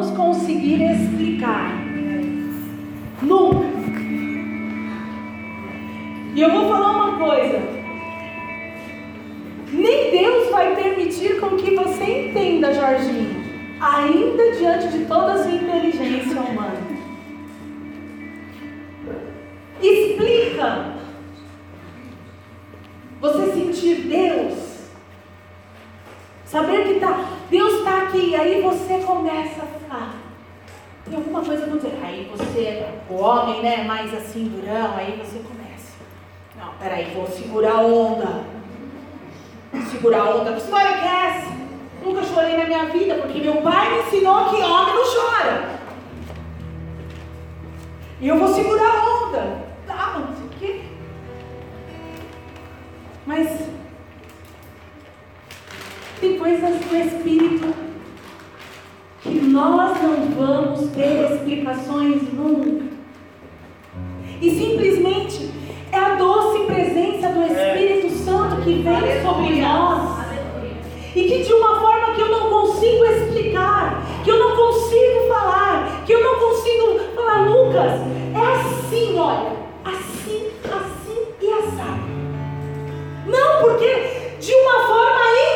vamos conseguir explicar. Nunca. E eu vou falar uma coisa. Nem Deus vai permitir com que você entenda, Jorginho, ainda diante de toda a sua inteligência humana. Explica. Você sentir Deus. Saber que tá, Deus está aqui. E aí você começa a tem alguma coisa acontecendo. Aí você, é o homem, né, mais assim, durão, aí você começa. Não, peraí, vou segurar a onda. Segurar a onda. Senhora, aquece. Nunca chorei na minha vida, porque meu pai me ensinou que homem não chora. E eu vou segurar a onda. Tá, não sei o quê. Mas tem coisas do Espírito que nós não vamos ter explicações nunca. E simplesmente é a doce presença do é. Espírito é. Santo que vem Aleluia. sobre nós. Aleluia. E que de uma forma que eu não consigo explicar, que eu não consigo falar, que eu não consigo falar, Lucas, é assim, olha, assim, assim e assim. Não, porque de uma forma ainda.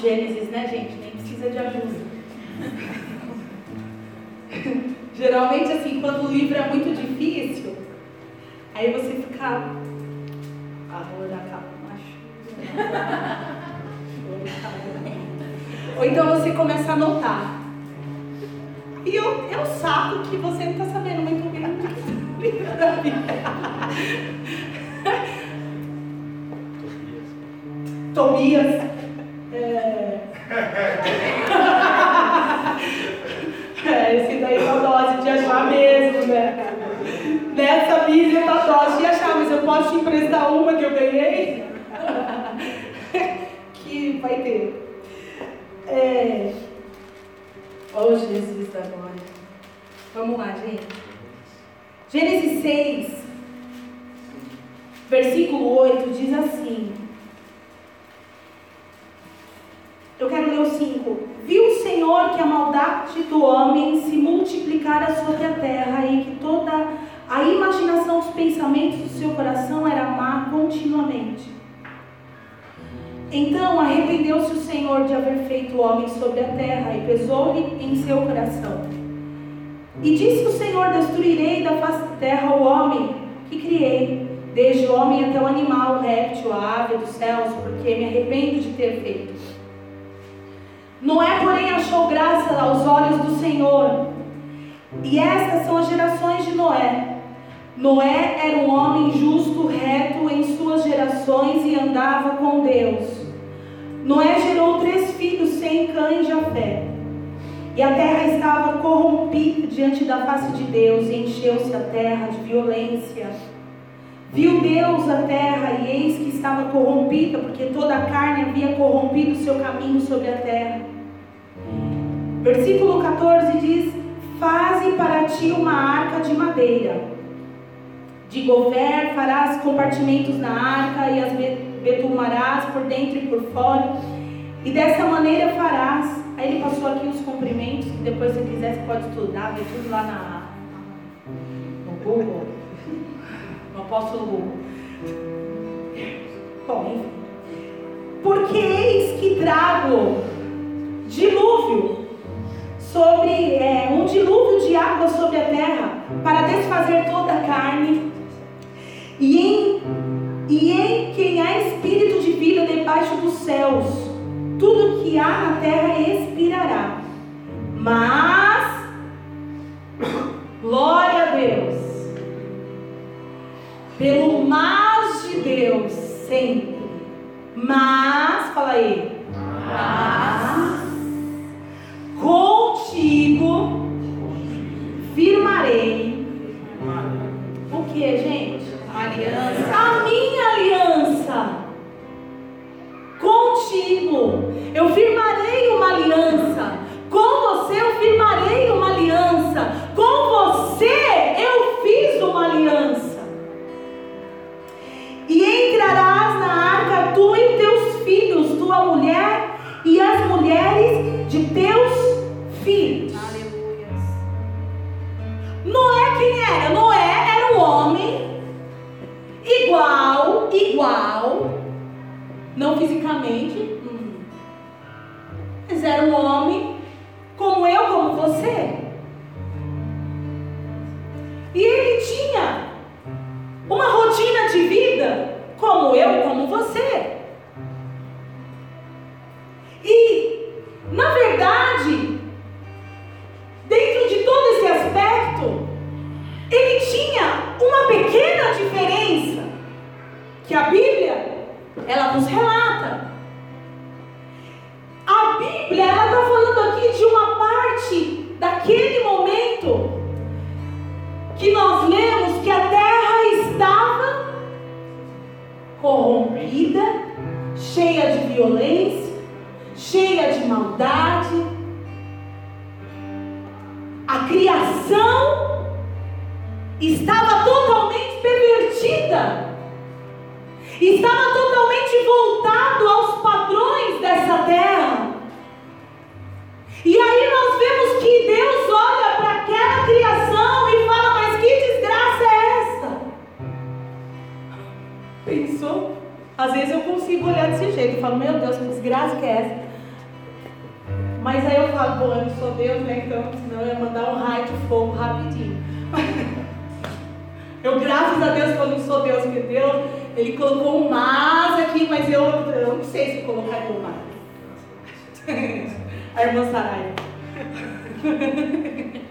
Gênesis, né, gente? Senhor: Destruirei da face da terra o homem que criei, desde o homem até o animal, o réptil, a ave dos céus, porque me arrependo de ter feito. Noé, porém, achou graça aos olhos do Senhor. E estas são as gerações de Noé. Noé era um homem justo, reto em suas gerações e andava com Deus. Noé gerou três filhos, sem Cã e Jafé. E a terra estava corrompida diante da face de Deus, e encheu-se a terra de violência. Viu Deus a terra, e eis que estava corrompida, porque toda a carne havia corrompido o seu caminho sobre a terra. Versículo 14 diz: Faze para ti uma arca de madeira de gover farás compartimentos na arca e as betumarás por dentro e por fora. E dessa maneira farás. Aí ele passou aqui os comprimentos, que depois se quiser você pode estudar, ver tudo lá na, no Google. No apóstolo Google. Bom, enfim. Porque eis que trago dilúvio sobre é, um dilúvio de água sobre a terra para desfazer toda a carne e em, e em quem há espírito de vida debaixo dos céus, tudo que há na terra expirará. Mas, glória a Deus, pelo mais de Deus, sempre. Mas, fala aí. Mas, contigo firmarei. O que, gente? Aliança. A minha aliança contigo. Eu firmarei uma aliança. Com você eu firmarei uma aliança. Com você eu fiz uma aliança. E entrarás na arca tu e teus filhos, tua mulher e as mulheres de teus filhos. Aleluia. Noé quem era? Noé era o homem igual, igual, não fisicamente, mas era um homem como eu, como você. E ele tinha uma rotina de vida como eu, como você. E, na verdade, dentro de todo esse aspecto, ele tinha uma pequena diferença que a Bíblia ela nos relata. A Bíblia ela está falando aqui de uma parte daquele momento que nós lemos que a terra estava corrompida, cheia de violência, cheia de maldade. A criação estava totalmente pervertida. Estava totalmente voltado aos padrões dessa terra. E aí nós vemos que Deus olha para aquela criação e fala: Mas que desgraça é essa? Pensou? Às vezes eu consigo olhar desse jeito. Eu falo: Meu Deus, que desgraça que é essa? Mas aí eu falo: Bom, eu não sou Deus, né? Então, senão eu ia mandar um raio de fogo rapidinho. Eu, graças a Deus, que eu não sou Deus, porque Deus, Ele colocou um mas aqui, mas eu, eu não sei se colocaria um mas. A irmã Saraia.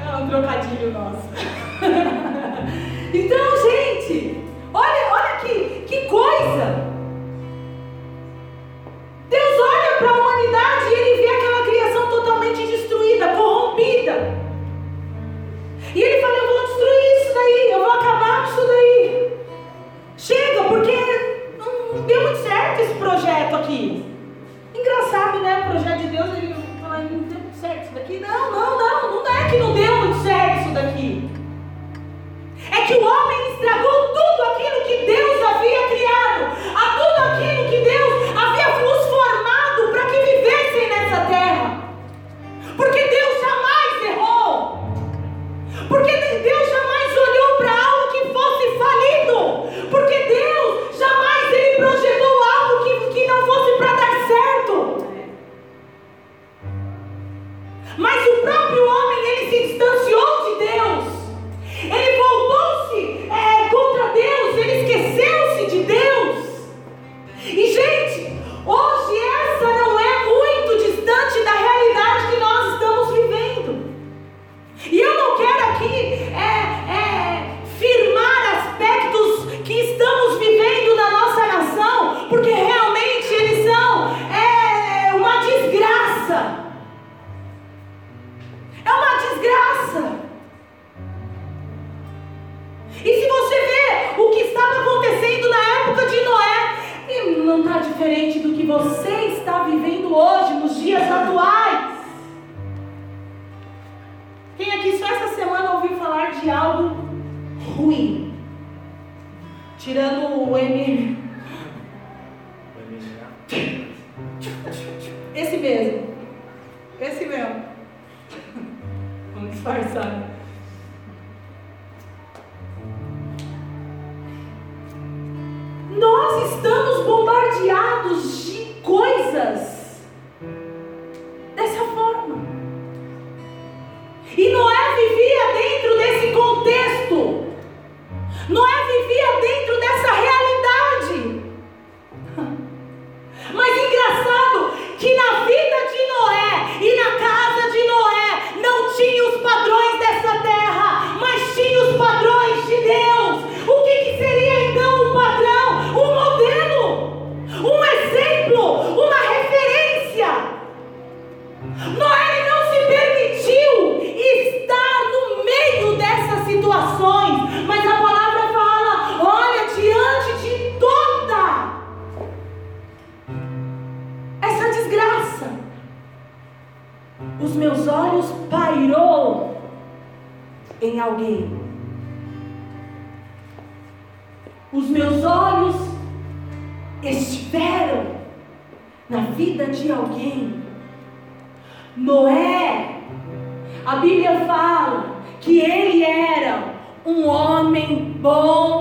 É um trocadilho nosso. Então, gente, olha, olha que, que coisa. Isso daqui. Não, não, não, alguém. Noé, a Bíblia fala que ele era um homem bom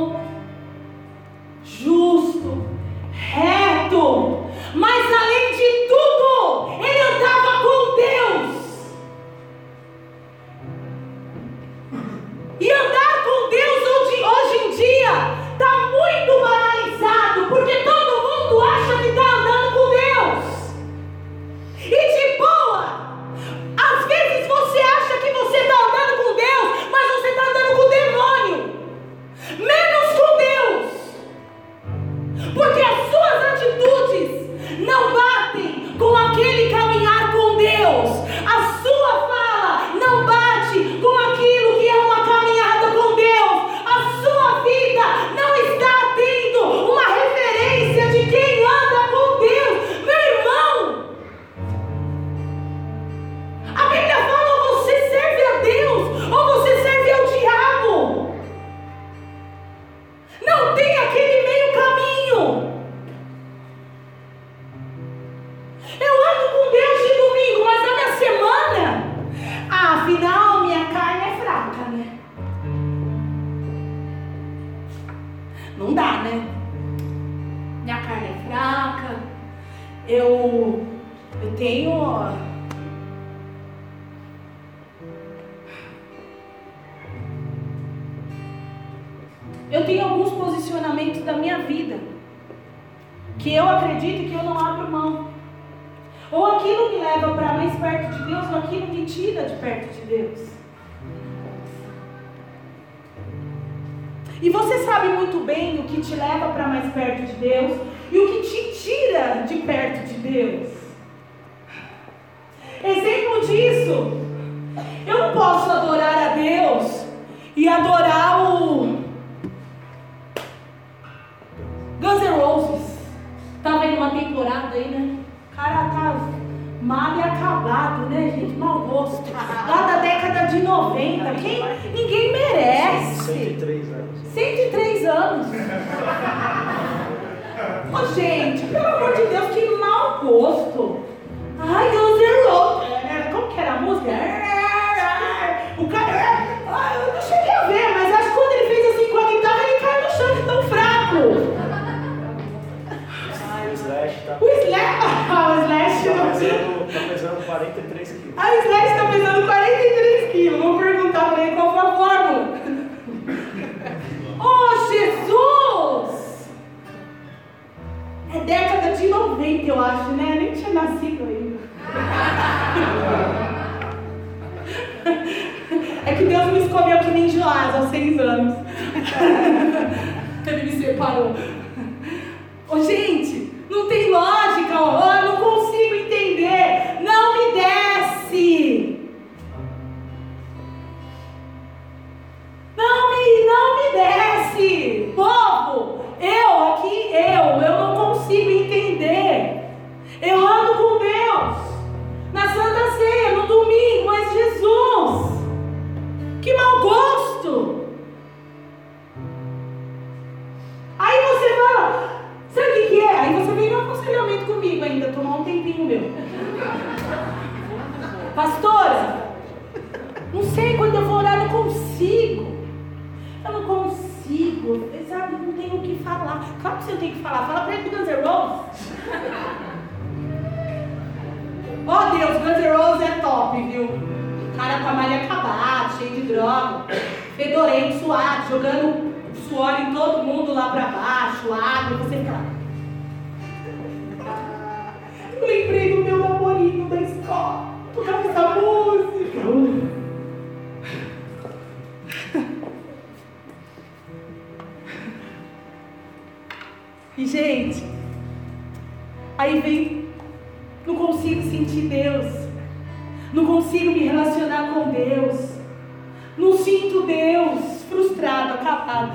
É década de 90, eu acho, né? Nem tinha nascido ainda. É que Deus me escolheu que nem Joás aos seis anos. Ele me separou. Ô, gente. violento, suado, jogando suor em todo mundo lá para baixo, água, você fica lá. Lembrei do meu namorinho da escola, por causa da música. E, gente, aí vem, não consigo sentir Deus, não consigo me relacionar com Deus. Não sinto Deus frustrado, acabado.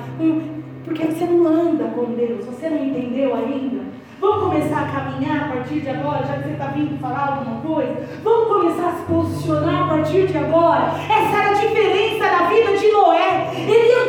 Porque você não anda com Deus, você não entendeu ainda? Vamos começar a caminhar a partir de agora, já que você está vindo falar alguma coisa? Vamos começar a se posicionar a partir de agora? Essa era a diferença da vida de Noé. Ele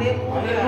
Điện.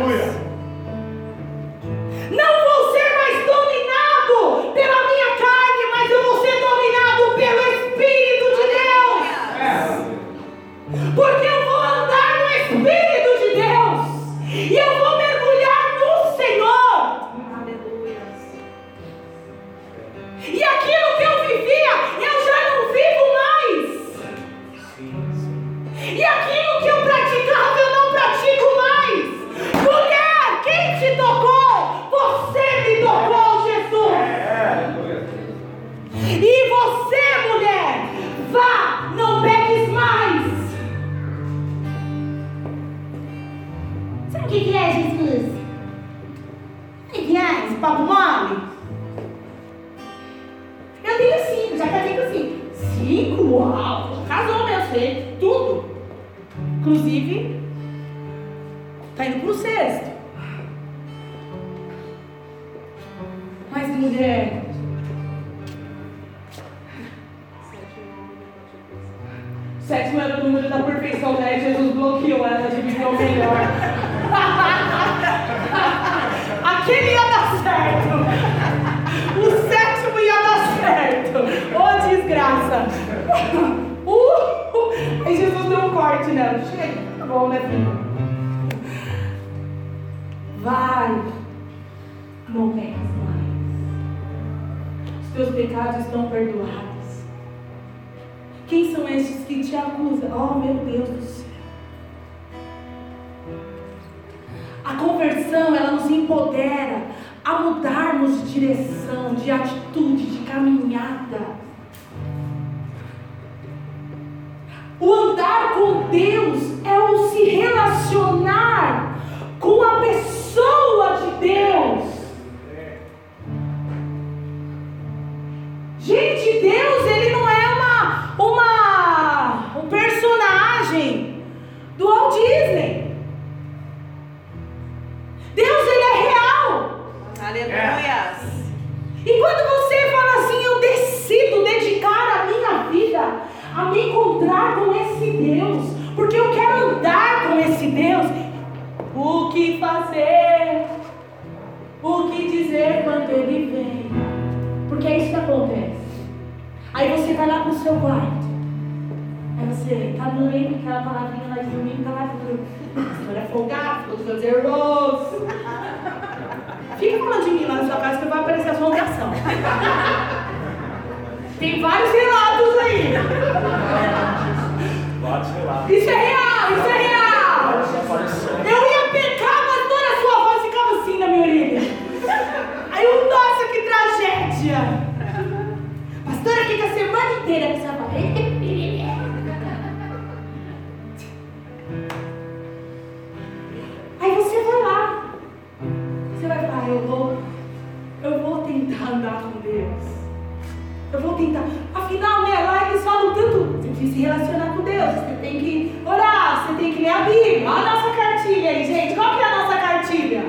Eu vou tentar. Afinal, né, lá eles falam tanto. Você precisa se relacionar com Deus. Você tem que orar, você tem que ler a Bíblia. Olha a nossa cartilha aí, gente. Qual que é a nossa cartilha?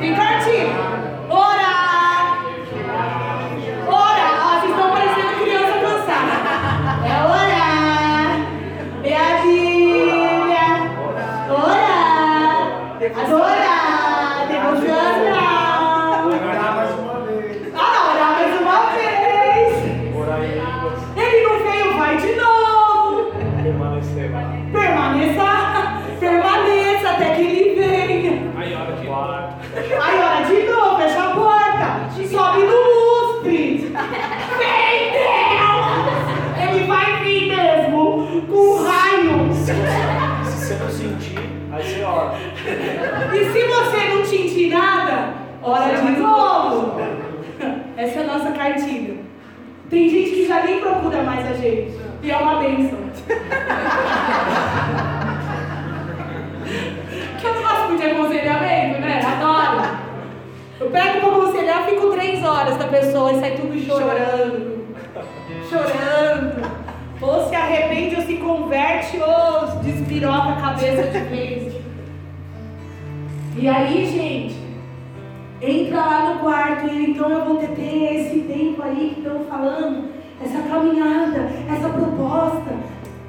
Tem cartilha. E é uma bênção. que eu muito de aconselhamento, né? Adoro. Eu pego pra aconselhar, fico três horas com a pessoa e sai tudo chorando. Chorando. Ou se arrepende ou se converte ou despiroca a cabeça de vez. E aí, gente, entra lá no quarto e então eu vou ter esse tempo aí que estão falando, essa caminhada, essa proposta.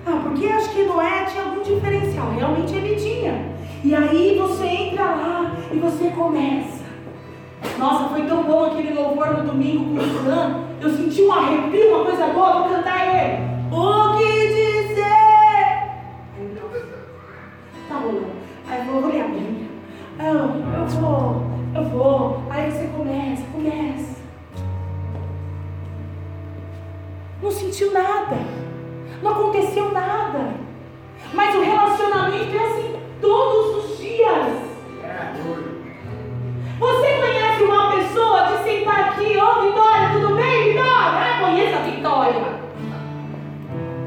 Ah, porque acho que Noé tinha algum diferencial, realmente ele tinha. E aí você entra lá e você começa. Nossa, foi tão bom aquele louvor no domingo com o fulano. Eu senti um arrepio, uma coisa boa, vou cantar ele. O que dizer? Tá rolando. Aí eu vou ler a Bíblia. Eu, eu vou, eu vou. Sentiu nada. Não aconteceu nada. Mas o relacionamento é assim todos os dias. Você conhece uma pessoa de sentar aqui, ô Vitória, tudo bem, Vitória? Ah, conheço a Vitória.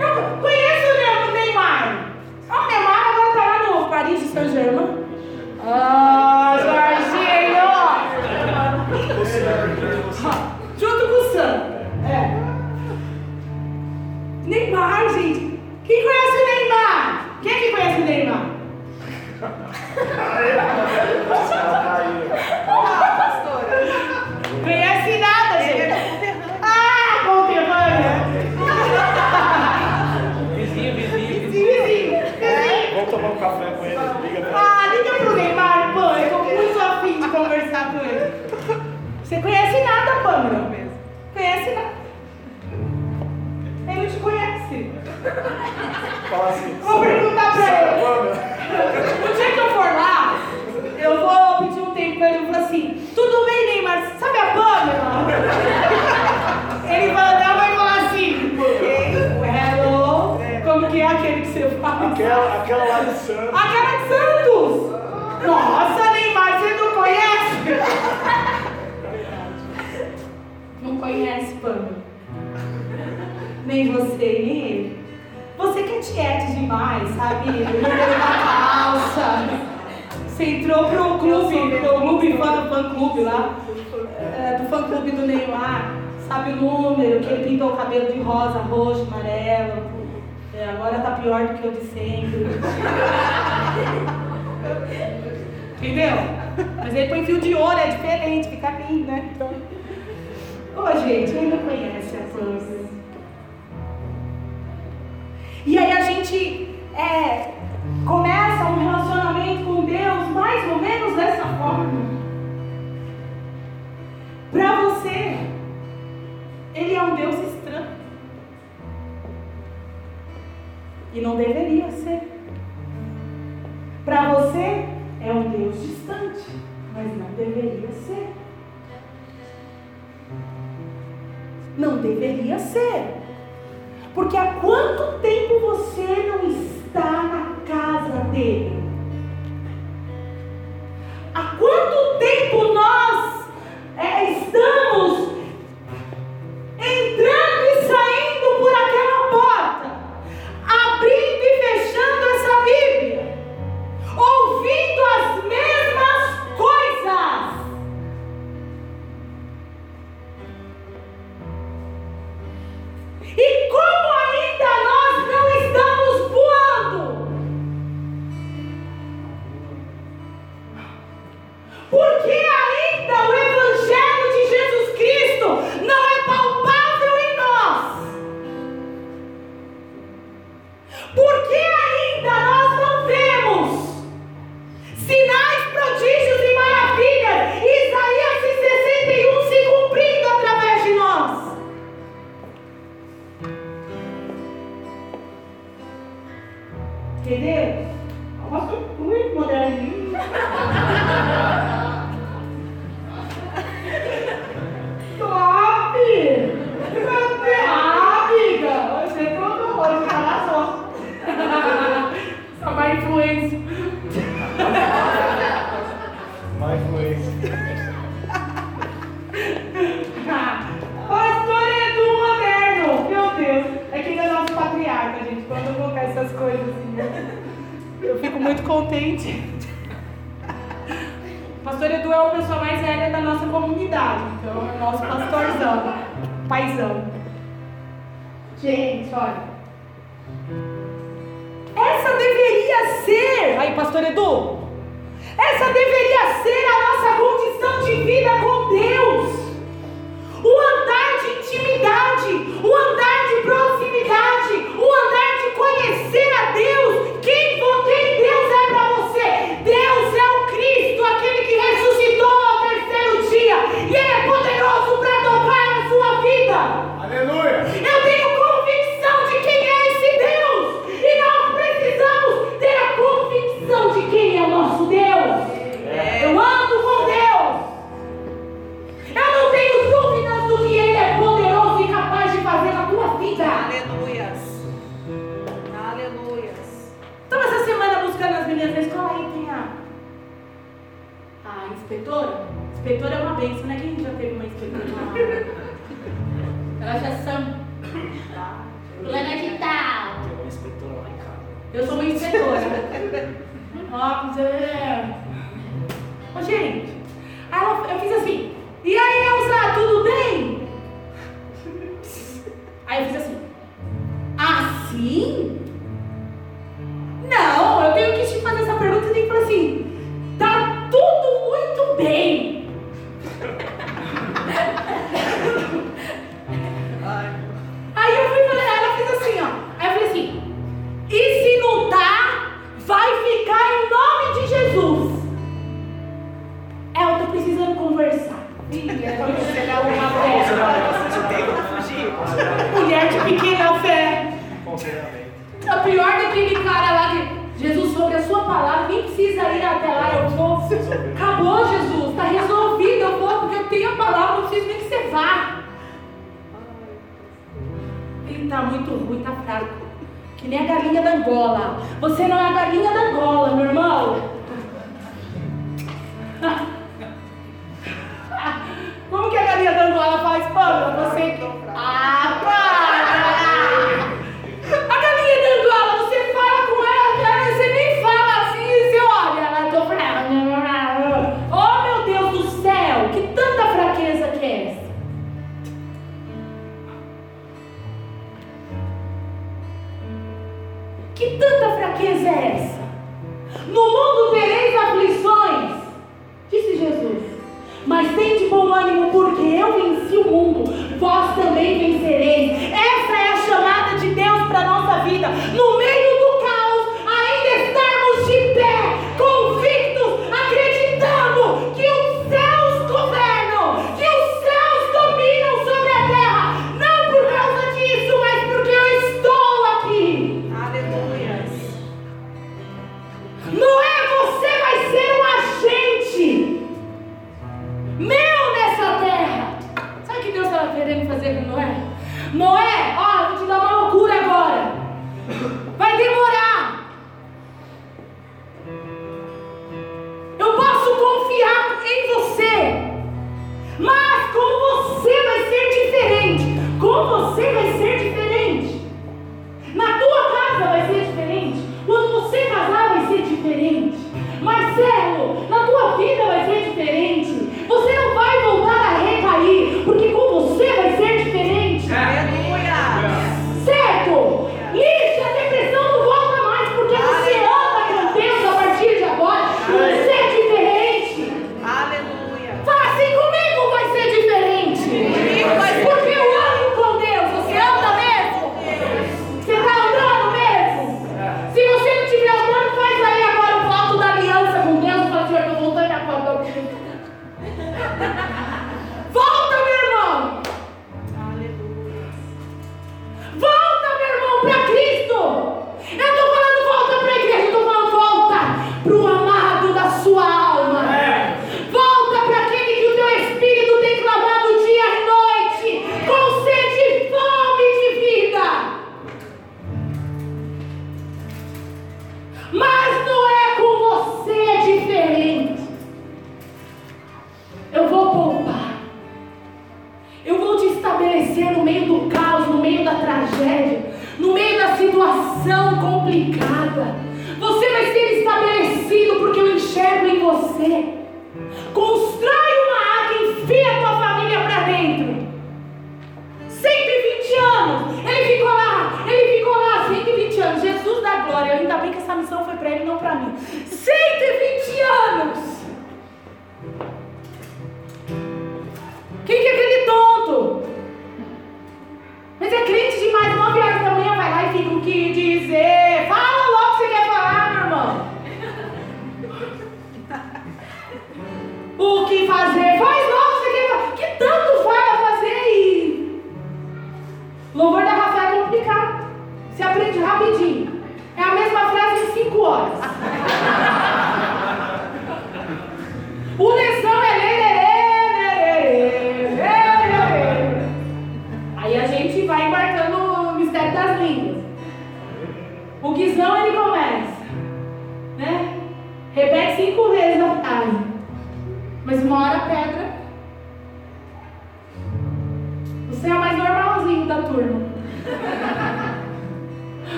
Eu conheço o Neymar. Ah, o Neymar agora tá lá no Paris Saint-Germain. Ah, Jorginho! Junto com o Sam. Neymar, gente. Quem conhece o Neymar? Quem é que conhece o Neymar? Fala assim. Vou perguntar pra ele. Pamela. No dia que eu for lá, eu vou pedir um tempo pra ele e vou falar assim, tudo bem, Neymar, sabe a Pamela? Ele vai e vai falar assim, hello, como que é aquele que você fala? Aquela, aquela lá de Santos. Aquela de Santos! Nossa, Neymar, você não conhece? Não conhece, Pamela? Nem você, nem ele. Você que é tiete demais, sabe? Da calça. Você entrou pro clube, pro clube fã do fã clube lá. é, do fã clube do Neymar. Sabe o número, que ele pintou o cabelo de rosa, roxo, amarelo. É, agora tá pior do que o de sempre. Entendeu? Mas ele põe fio de ouro, é diferente, fica lindo, né? Então... Ô, gente, quem não conhece a Pamela? E aí a gente é, começa um relacionamento com Deus mais ou menos dessa forma. Para você, Ele é um Deus estranho. E não deveria ser. Para você, é um Deus distante, mas não deveria ser. Não deveria ser. Porque há quanto tempo você não está na casa dele? Há quanto tempo nós é, estamos entrando e saindo por aquela porta, abrindo e fechando essa Bíblia, ouvindo as mesmas E como ainda nós não estamos voando? Por quê? contente. O pastor Edu é o pessoa mais velha da nossa comunidade, então é o nosso pastorzão, paizão. Gente, olha. Essa deveria ser. Aí, pastor Edu! Essa deveria ser a nossa condição de vida com Deus. O andar de intimidade, o andar de proximidade, o andar de conhecer a Deus,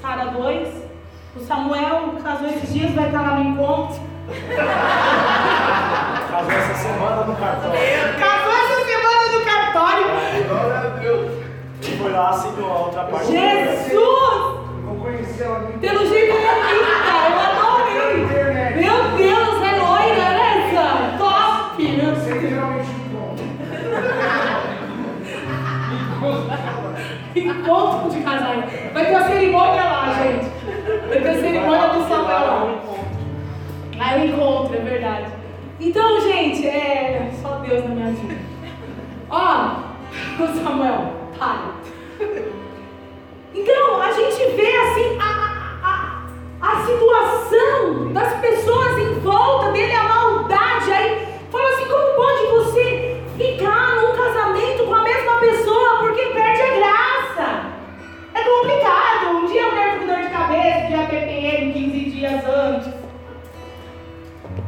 Sara dois, O Samuel casou esses dias, vai estar lá no encontro. casou essa semana no cartório. Casou essa semana no cartório. Glória a Deus. E foi lá, assinou a outra parte. Jesus! Não conheceu ela mim. Pelo jeito que eu Encontro de casais. Vai ter a cerimônia lá, gente. Vai ter a cerimônia do Samuel lá. Aí o encontro, é verdade. Então, gente, é. Só Deus na minha vida. Ó, o Samuel, para. Então, a gente vê assim a, a, a, a situação das pessoas em volta dele, a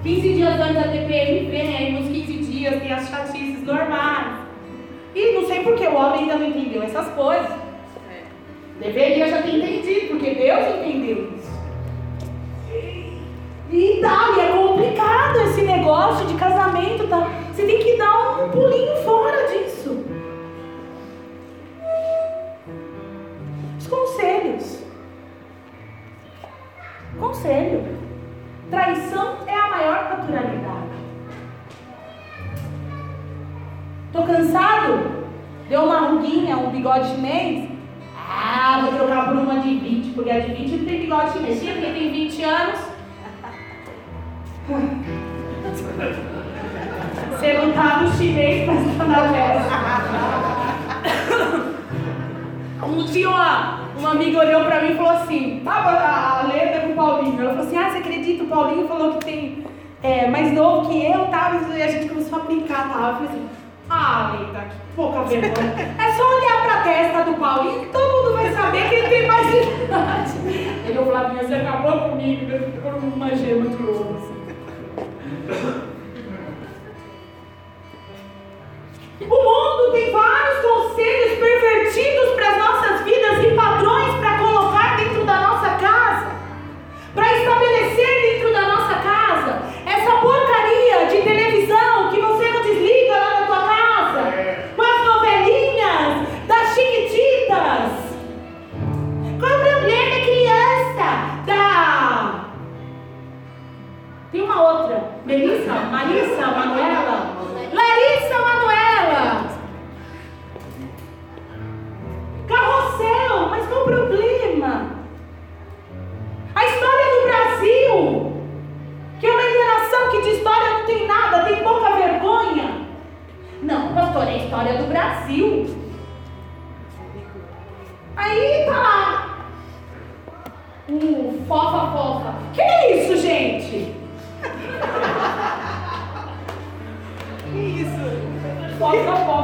15 dias antes da TPM vem, aí nos 15 dias tem as chatices normais. E não sei porque o homem ainda não entendeu essas coisas. É. Deveria já ter entendido, porque Deus entendeu isso. E dá, e é complicado esse negócio de casamento. Tá? Você tem que dar um pulinho fora disso. Os conselhos. Conselho. Traição é a maior naturalidade. Tô cansado? Deu uma ruguinha, um bigode chinês? Ah, vou trocar por uma de 20, porque a de 20 não tem bigode chinês, porque tem 20 anos. Você não tá no chinês, mas tá na peça. Um dia, uma, amiga olhou pra mim e falou assim, tava a, letra com o Paulinho. Ela falou assim, ah, você acredita? O Paulinho falou que tem é, mais novo que eu, tá? E a gente começou a brincar, tá? Eu falei assim, ah, Leita, que pouca vergonha. É só olhar pra testa do Paulinho que todo mundo vai saber que ele tem mais idade. Ele, ô Flavinha, você acabou comigo, ficou uma gema de ouro, assim. O mundo tem vários conselhos pervertidos para as nossas vidas e padrões para colocar dentro da nossa casa, para estabelecer dentro da nossa casa. Essa porcaria de televisão uma outra. Melissa? Marissa? Manuela? Larissa Manuela. Carrossel, mas qual o problema? A história do Brasil, que é uma enganação que de história não tem nada, tem pouca vergonha. Não, pastor, é a história do Brasil. Aí tá lá. Um fofa fofa. Que é isso, gente? Que isso? Fofa fofa. Só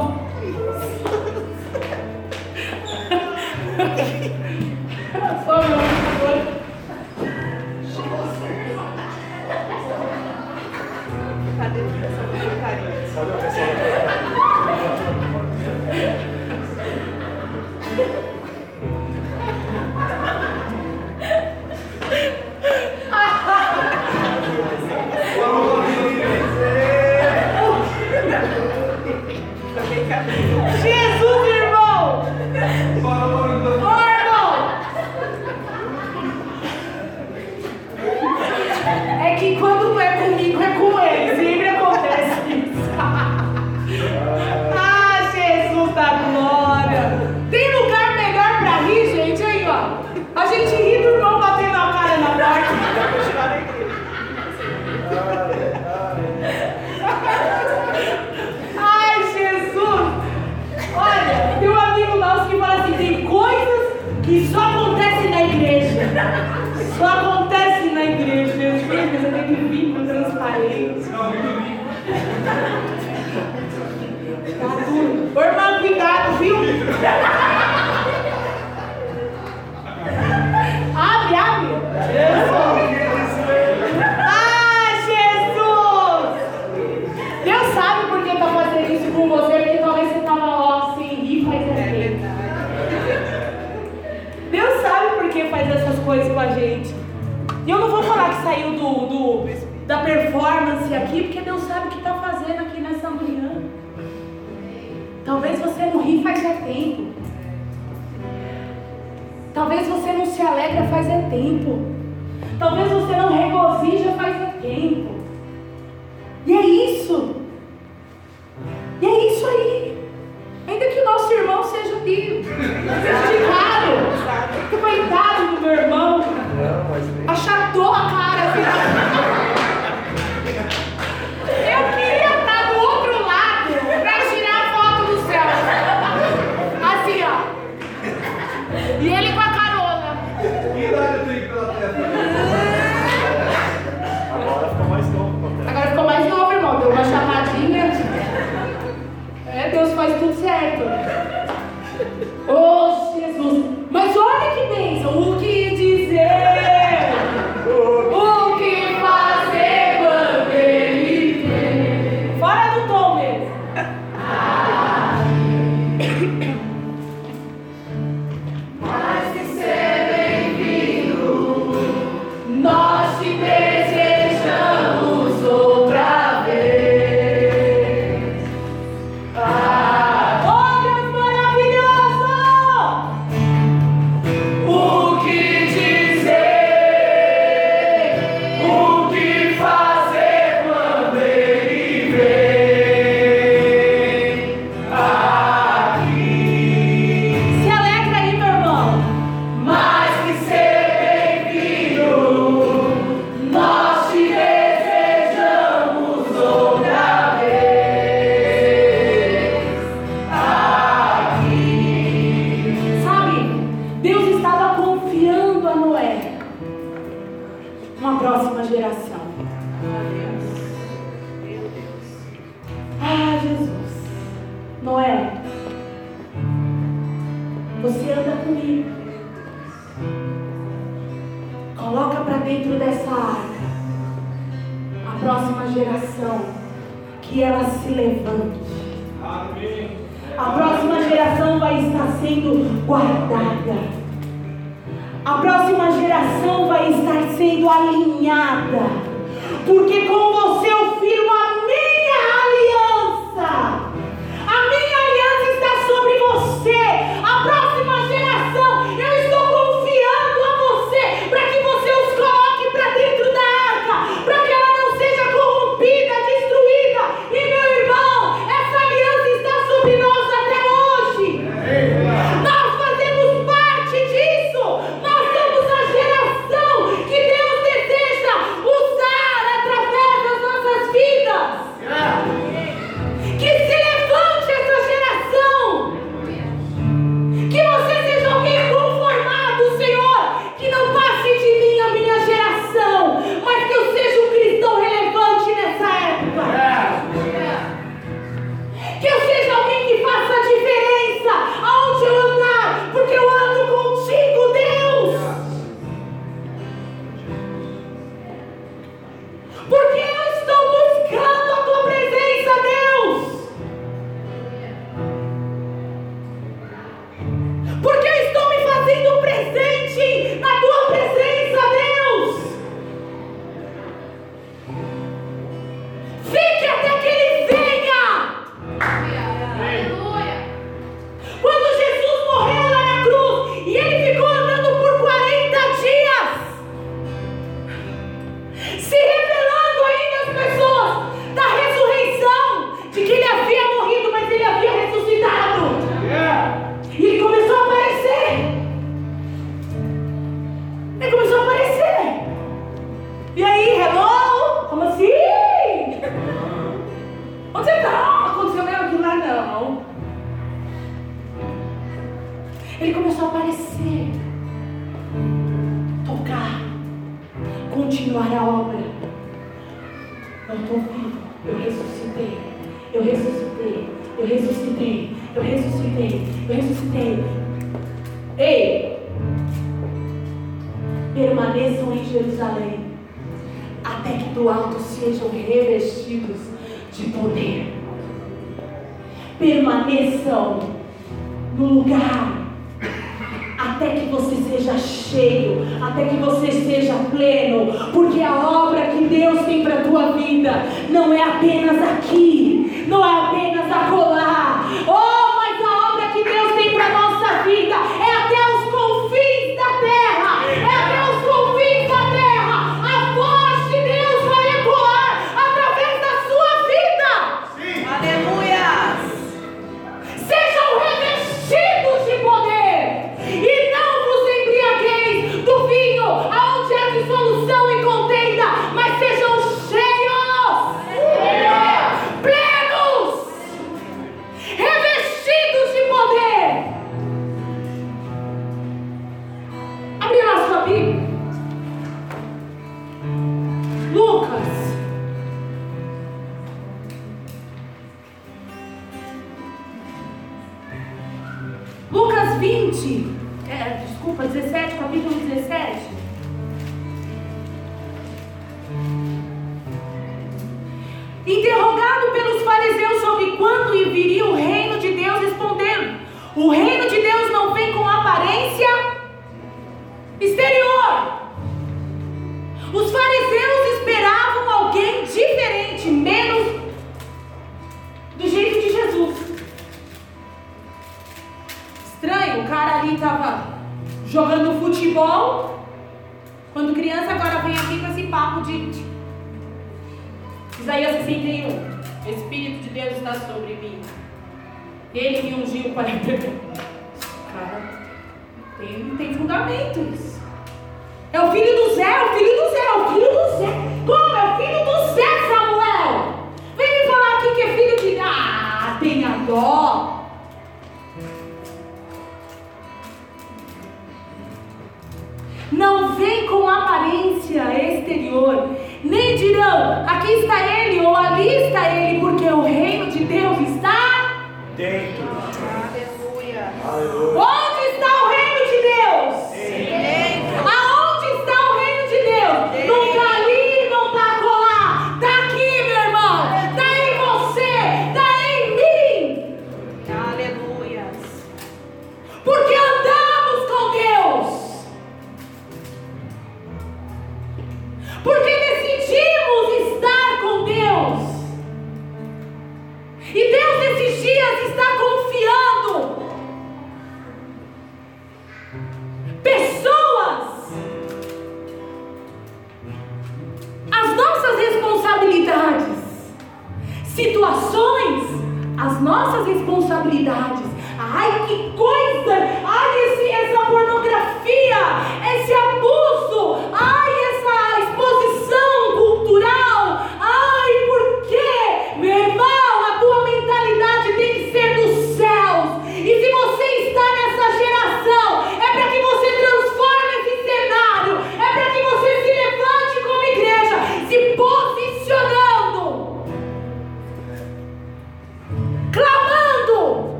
vida não é apenas aqui, não é apenas acolá. Oh!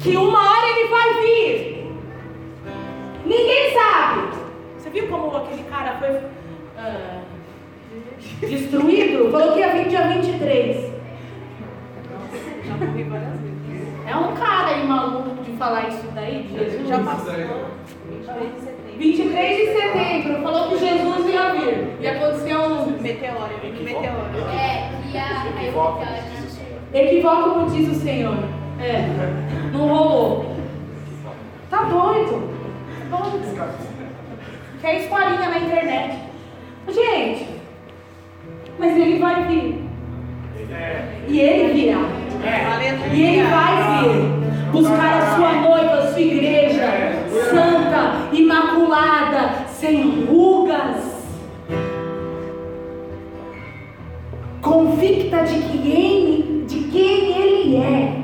que uma hora ele vai vir. Ninguém sabe. Você viu como aquele cara foi uh, destruído? Falou que ia vir dia 23. É um cara aí maluco de falar isso daí, Jesus. Já passou. 23 de setembro. de setembro. Falou que Jesus ia vir. E aconteceu um. Meteoro, meteoro. É, e a. Equívoco, diz o Senhor. É, não rolou. Tá doido? Tá doido. Quer é escolinha na internet. Gente, mas ele vai vir. E ele virá. E ele vai vir. Buscar a sua noiva, a sua igreja, santa, imaculada, sem rugas. Convicta de quem, de quem ele é.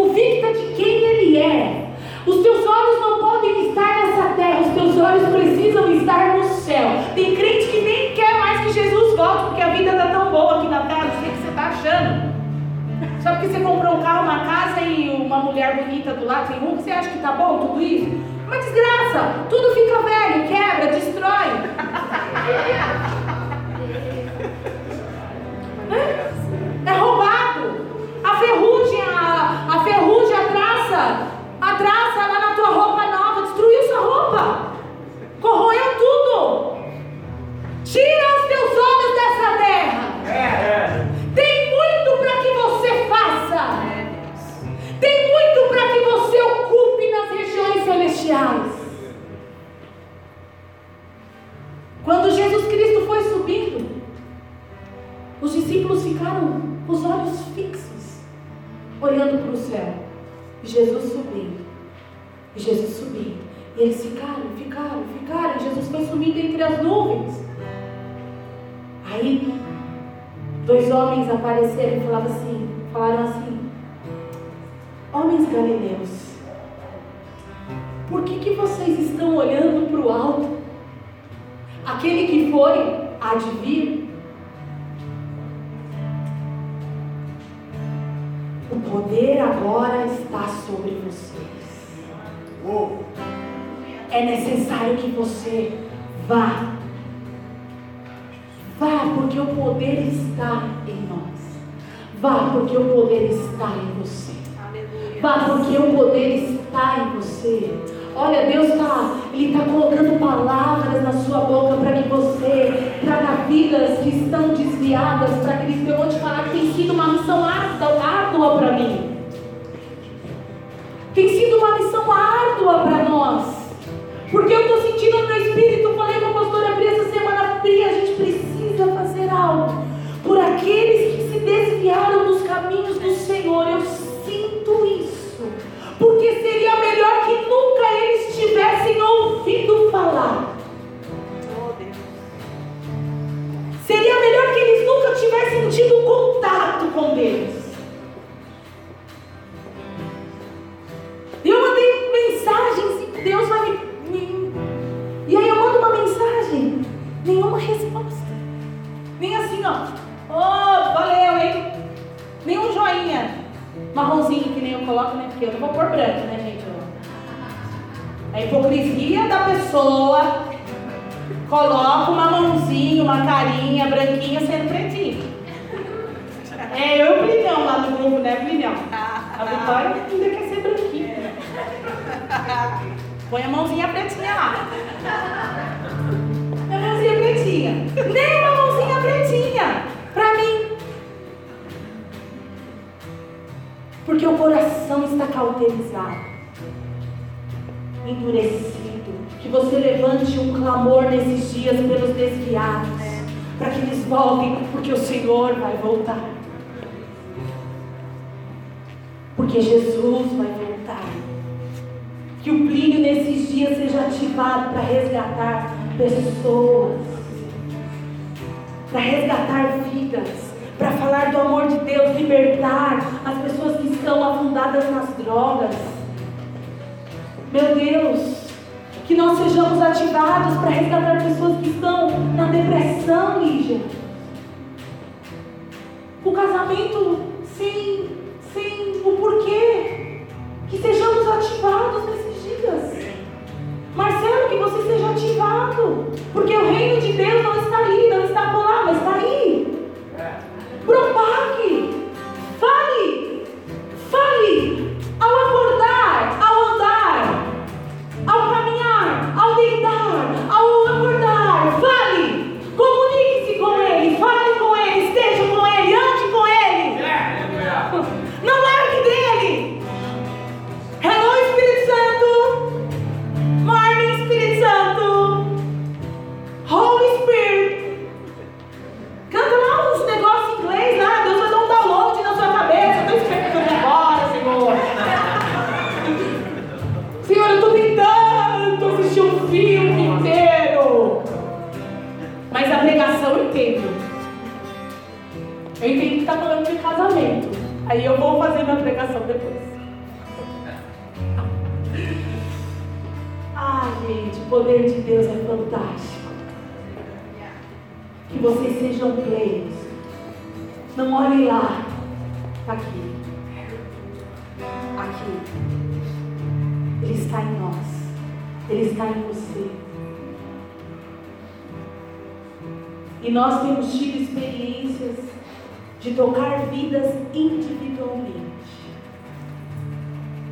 Convicta de quem ele é. Os teus olhos não podem estar nessa terra, os teus olhos precisam estar no céu. Tem crente que nem quer mais que Jesus volte, porque a vida está tão boa aqui na terra, não sei o que você está achando. Só porque você comprou um carro, uma casa e uma mulher bonita do lado, sem rumo, você acha que está bom tudo isso? Uma desgraça, tudo fica velho, quebra, destrói. É roubado. A ferrugem, a, traça, a traça lá na tua roupa nova, destruiu sua roupa. Corroeu tudo. Tira os teus olhos dessa terra. Tem muito para que você faça. Tem muito para que você ocupe nas regiões celestiais. Quando Jesus Cristo foi subindo, os discípulos ficaram com os olhos fixos, olhando para o céu. Jesus subindo. E Jesus subindo. E eles ficaram, ficaram, ficaram. E Jesus foi subindo entre as nuvens. Aí, dois homens apareceram e falavam assim, falaram assim, homens galileus, por que, que vocês estão olhando para o alto? Aquele que foi, há de vir, o poder agora está sobre vocês. É necessário que você vá. Vá, porque o poder está em nós. Vá, porque o poder está em você. Vá, porque o poder está em você. Olha, Deus está, Ele está colocando palavras na sua boca para que você traga vidas que estão desviadas para Cristo. Eu vou te falar que tem sido uma missão árdua, para mim. Tem sido uma missão árdua para nós. Porque eu estou sentindo no meu espírito,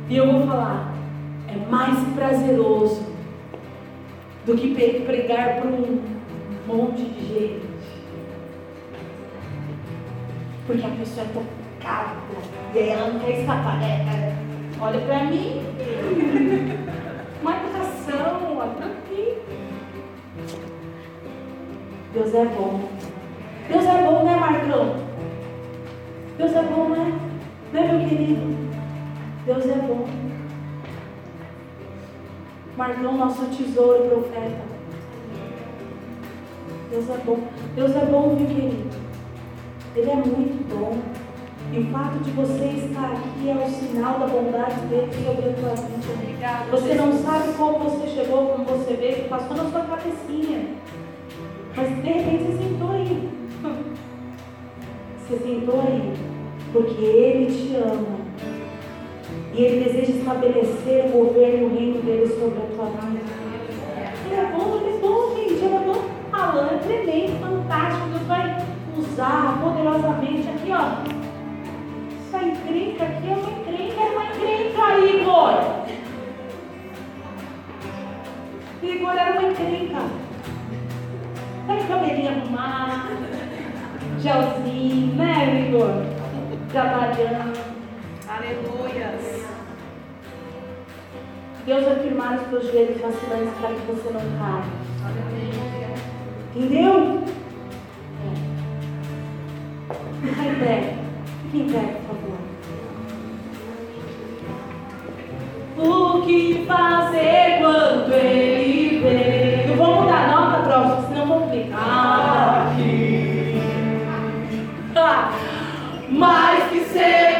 E eu vou falar, é mais prazeroso do que pregar para um monte de gente. Porque a pessoa é tocada e ela não quer escapar. É, olha para mim. Marcação, olha para mim. Deus é bom. Deus é bom, né, Marcão? Deus é bom, né? Né, meu querido? Deus é bom. Marcão, nosso tesouro, profeta. Deus é bom. Deus é bom, meu querido? Ele é muito bom. E o fato de você estar aqui é o sinal da bondade dele sobre a tua vida. Obrigada. Você não sabe como você chegou, como você veio, passou na sua cabecinha. Mas de repente você sentou aí. Você sentou aí porque Ele te ama. E Ele deseja estabelecer o governo e o reino dele sobre a tua vida. Ele é bom, ele é bom, gente. Ele é bom. Alan é tremendo, fantástico. Deus vai usar poderosamente. Aqui, ó. Essa encrenca aqui é uma encrenca, é uma encrenca, Igor. Igor era uma encrenca. Com cabelinho arrumado, gelzinho, né, Igor? trabalhando. Aleluias. Deus vai firmar os teus joelhos vacilantes para que você não caia. Entendeu? É. Fica em pé. Fica em pé, por favor. O que fazer quando ele vem? Não vou mudar a nota, próximo, senão vou complicar. Aqui. Ah mais que ser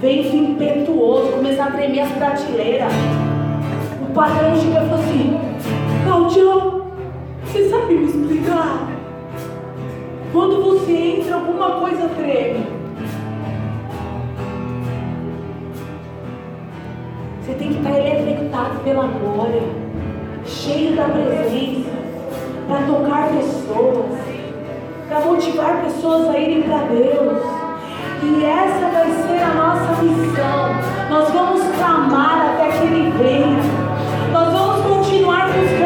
vento impetuoso, começar a tremer as prateleiras. O padrão chegou e falou assim: Claudio, você sabe me explicar? Quando você entra, alguma coisa treme. Você tem que estar eletrificado pela glória, cheio da presença, para tocar pessoas, para motivar pessoas a irem para Deus. E essa vai ser a nossa missão. Nós vamos clamar até que Ele venha. Nós vamos continuar buscando.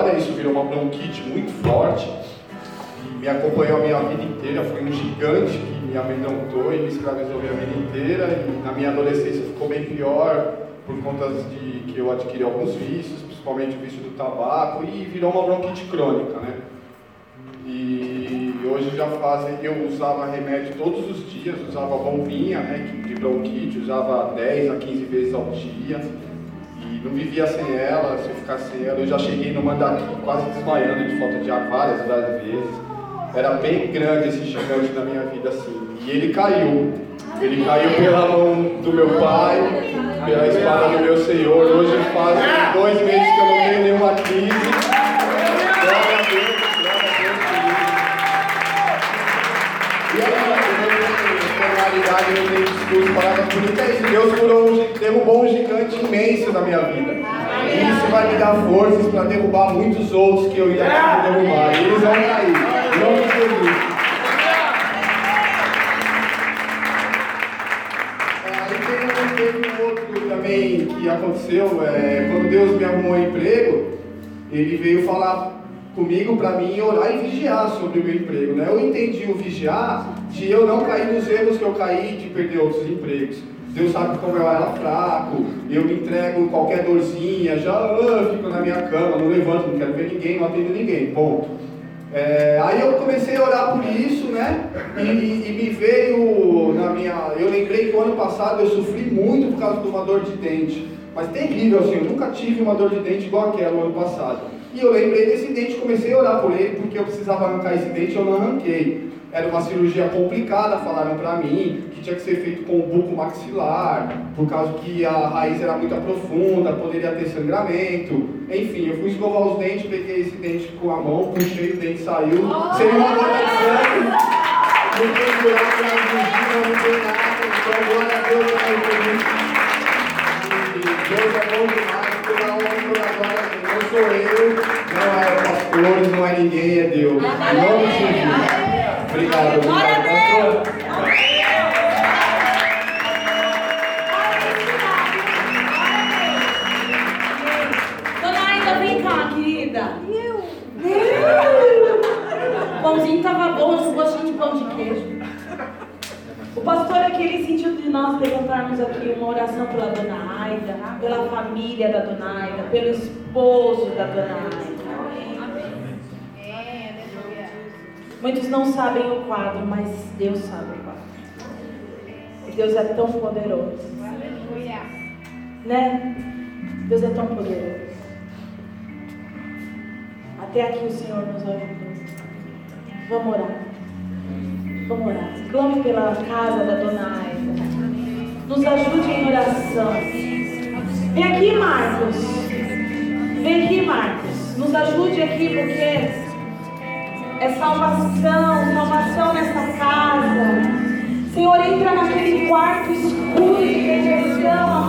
História, isso virou uma bronquite muito forte, e me acompanhou a minha vida inteira, foi um gigante que me amedrontou e me escravizou a minha vida inteira, e na minha adolescência ficou bem pior, por conta de que eu adquiri alguns vícios, principalmente o vício do tabaco, e virou uma bronquite crônica, né? E hoje já fazem, eu usava remédio todos os dias, usava bombinha, né, de bronquite, usava 10 a 15 vezes ao dia. E não vivia sem ela, se eu ficasse sem ela, eu já cheguei no mandaqui quase desmaiando de falta de ar várias, várias vezes. Era bem grande esse gigante na minha vida assim. E ele caiu. Ele caiu pela mão do meu pai, pela espada do meu Senhor. Hoje faz dois meses que eu não tenho nenhuma crise. A Deus. realidade eu tenho discurso, palavras bonitas, é isso. Deus curou, derrubou um gigante imenso na minha vida. E isso vai me dar forças para derrubar muitos outros que eu ia derrubar. E eles vão cair. Não me Jesus. Aí teve um outro também que aconteceu, é, quando Deus me arrumou um emprego, ele veio falar comigo para mim orar e vigiar sobre o meu emprego. Né? Eu entendi o vigiar de eu não cair nos erros que eu caí de perder outros empregos. Deus sabe como eu era fraco, eu me entrego qualquer dorzinha, já uh, fico na minha cama, não levanto, não quero ver ninguém, não atendo ninguém, ponto. É, aí eu comecei a orar por isso, né? E, e, me veio na minha. Eu lembrei que o ano passado eu sofri muito por causa de uma dor de dente. Mas terrível assim, eu nunca tive uma dor de dente igual aquela no ano passado. E eu lembrei desse dente, comecei a orar por ele, porque eu precisava arrancar esse dente eu não arranquei. Era uma cirurgia complicada, falaram para mim, que tinha que ser feito com o buco maxilar, por causa que a raiz era muito profunda, poderia ter sangramento. Enfim, eu fui escovar os dentes, peguei esse dente com a mão, puxei, o dente saiu. Oh! Sem uma gota de sangue. Não tem não tem nada. Então, glória a Deus, Deus é bom demais, pela honra, pela glória não sou eu, não é pastores, não é ninguém, é Deus. Em nome de Jesus. Obrigado. Glória a Deus. O pastor aqui ele sentiu de nós levantarmos aqui uma oração pela dona Aida, pela família da dona Aida, pelo esposo da dona Aida. Muitos não sabem o quadro, mas Deus sabe o quadro. E Deus é tão poderoso. Né? Deus é tão poderoso. Até aqui o Senhor nos ajudou. Vamos orar. Vamos orar. Clame pela casa da dona Aida. Nos ajude em oração. Vem aqui, Marcos. Vem aqui, Marcos. Nos ajude aqui, porque é salvação, salvação nessa casa. Senhor, entra naquele quarto escuro de dejeção